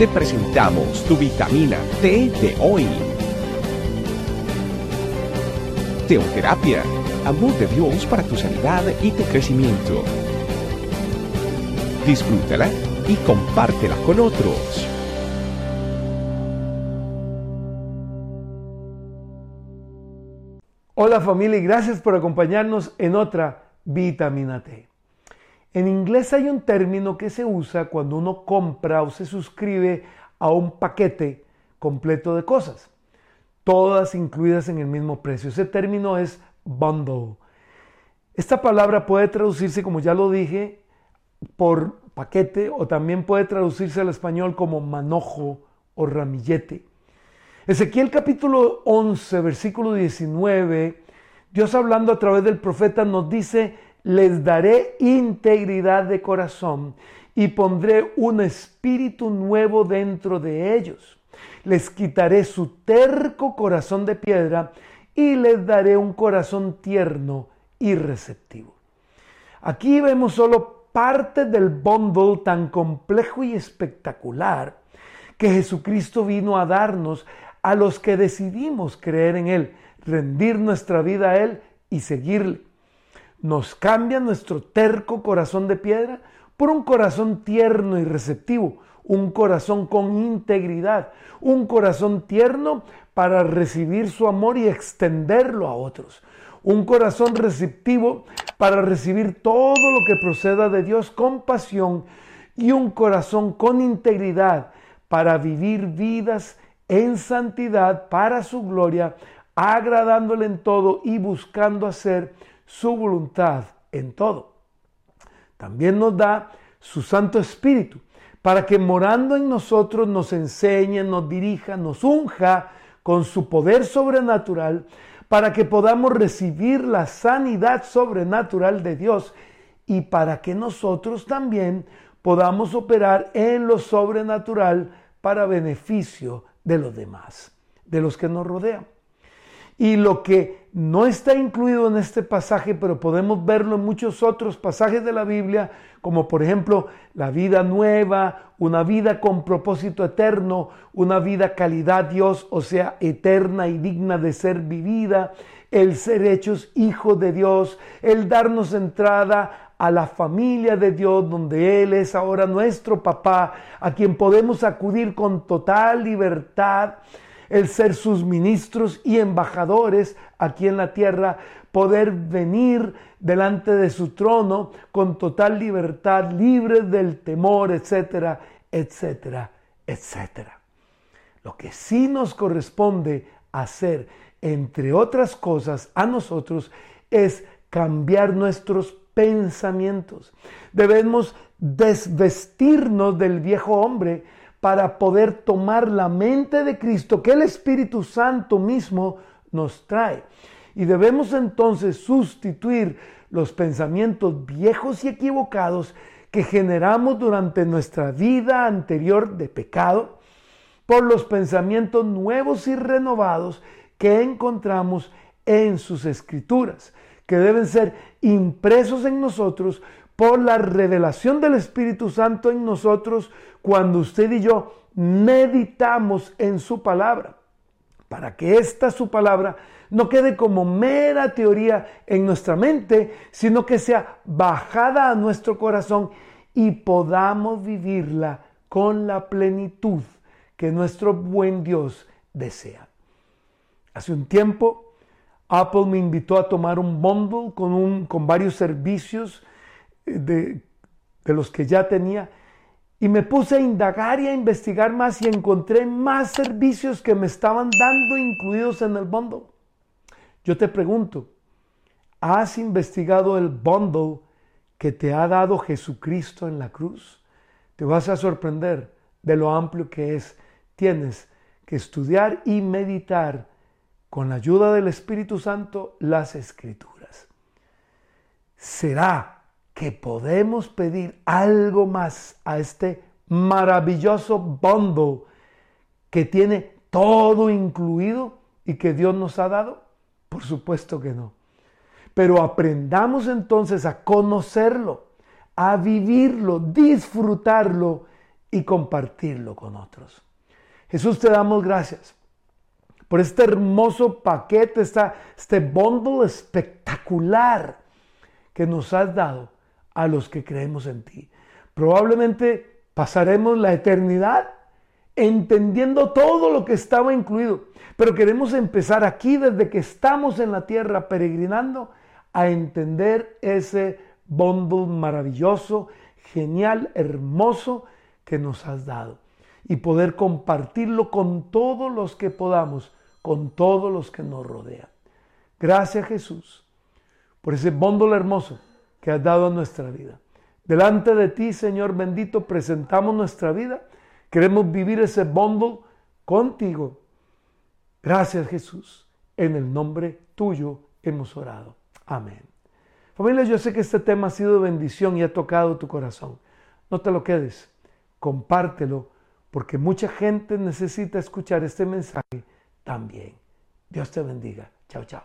te presentamos tu vitamina T de hoy. Teoterapia, amor de Dios para tu sanidad y tu crecimiento. Disfrútala y compártela con otros. Hola familia y gracias por acompañarnos en otra vitamina T. En inglés hay un término que se usa cuando uno compra o se suscribe a un paquete completo de cosas, todas incluidas en el mismo precio. Ese término es bundle. Esta palabra puede traducirse, como ya lo dije, por paquete o también puede traducirse al español como manojo o ramillete. Ezequiel capítulo 11, versículo 19, Dios hablando a través del profeta nos dice, les daré integridad de corazón y pondré un espíritu nuevo dentro de ellos. Les quitaré su terco corazón de piedra y les daré un corazón tierno y receptivo. Aquí vemos solo parte del bundle tan complejo y espectacular que Jesucristo vino a darnos a los que decidimos creer en Él, rendir nuestra vida a Él y seguirle nos cambia nuestro terco corazón de piedra por un corazón tierno y receptivo, un corazón con integridad, un corazón tierno para recibir su amor y extenderlo a otros, un corazón receptivo para recibir todo lo que proceda de Dios con pasión y un corazón con integridad para vivir vidas en santidad para su gloria, agradándole en todo y buscando hacer su voluntad en todo. También nos da su Santo Espíritu para que morando en nosotros nos enseñe, nos dirija, nos unja con su poder sobrenatural, para que podamos recibir la sanidad sobrenatural de Dios y para que nosotros también podamos operar en lo sobrenatural para beneficio de los demás, de los que nos rodean. Y lo que no está incluido en este pasaje, pero podemos verlo en muchos otros pasajes de la Biblia, como por ejemplo la vida nueva, una vida con propósito eterno, una vida calidad Dios, o sea, eterna y digna de ser vivida, el ser hechos hijos de Dios, el darnos entrada a la familia de Dios, donde Él es ahora nuestro papá, a quien podemos acudir con total libertad el ser sus ministros y embajadores aquí en la tierra, poder venir delante de su trono con total libertad, libres del temor, etcétera, etcétera, etcétera. Lo que sí nos corresponde hacer, entre otras cosas, a nosotros es cambiar nuestros pensamientos. Debemos desvestirnos del viejo hombre para poder tomar la mente de Cristo que el Espíritu Santo mismo nos trae. Y debemos entonces sustituir los pensamientos viejos y equivocados que generamos durante nuestra vida anterior de pecado por los pensamientos nuevos y renovados que encontramos en sus escrituras, que deben ser impresos en nosotros por la revelación del Espíritu Santo en nosotros cuando usted y yo meditamos en su palabra, para que esta su palabra no quede como mera teoría en nuestra mente, sino que sea bajada a nuestro corazón y podamos vivirla con la plenitud que nuestro buen Dios desea. Hace un tiempo, Apple me invitó a tomar un bundle con, un, con varios servicios de, los que ya tenía y me puse a indagar y a investigar más y encontré más servicios que me estaban dando incluidos en el bundle. Yo te pregunto, ¿has investigado el bundle que te ha dado Jesucristo en la cruz? Te vas a sorprender de lo amplio que es. Tienes que estudiar y meditar con la ayuda del Espíritu Santo las escrituras. Será que podemos pedir algo más a este maravilloso bundle que tiene todo incluido y que Dios nos ha dado? Por supuesto que no. Pero aprendamos entonces a conocerlo, a vivirlo, disfrutarlo y compartirlo con otros. Jesús, te damos gracias por este hermoso paquete, esta, este bundle espectacular que nos has dado a los que creemos en ti. Probablemente pasaremos la eternidad entendiendo todo lo que estaba incluido, pero queremos empezar aquí desde que estamos en la tierra peregrinando a entender ese bundle maravilloso, genial, hermoso que nos has dado y poder compartirlo con todos los que podamos, con todos los que nos rodean. Gracias Jesús por ese bundle hermoso que has dado a nuestra vida. Delante de ti, Señor bendito, presentamos nuestra vida. Queremos vivir ese bundle contigo. Gracias Jesús. En el nombre tuyo hemos orado. Amén. Familia, yo sé que este tema ha sido bendición y ha tocado tu corazón. No te lo quedes compártelo, porque mucha gente necesita escuchar este mensaje también. Dios te bendiga. Chao, chao.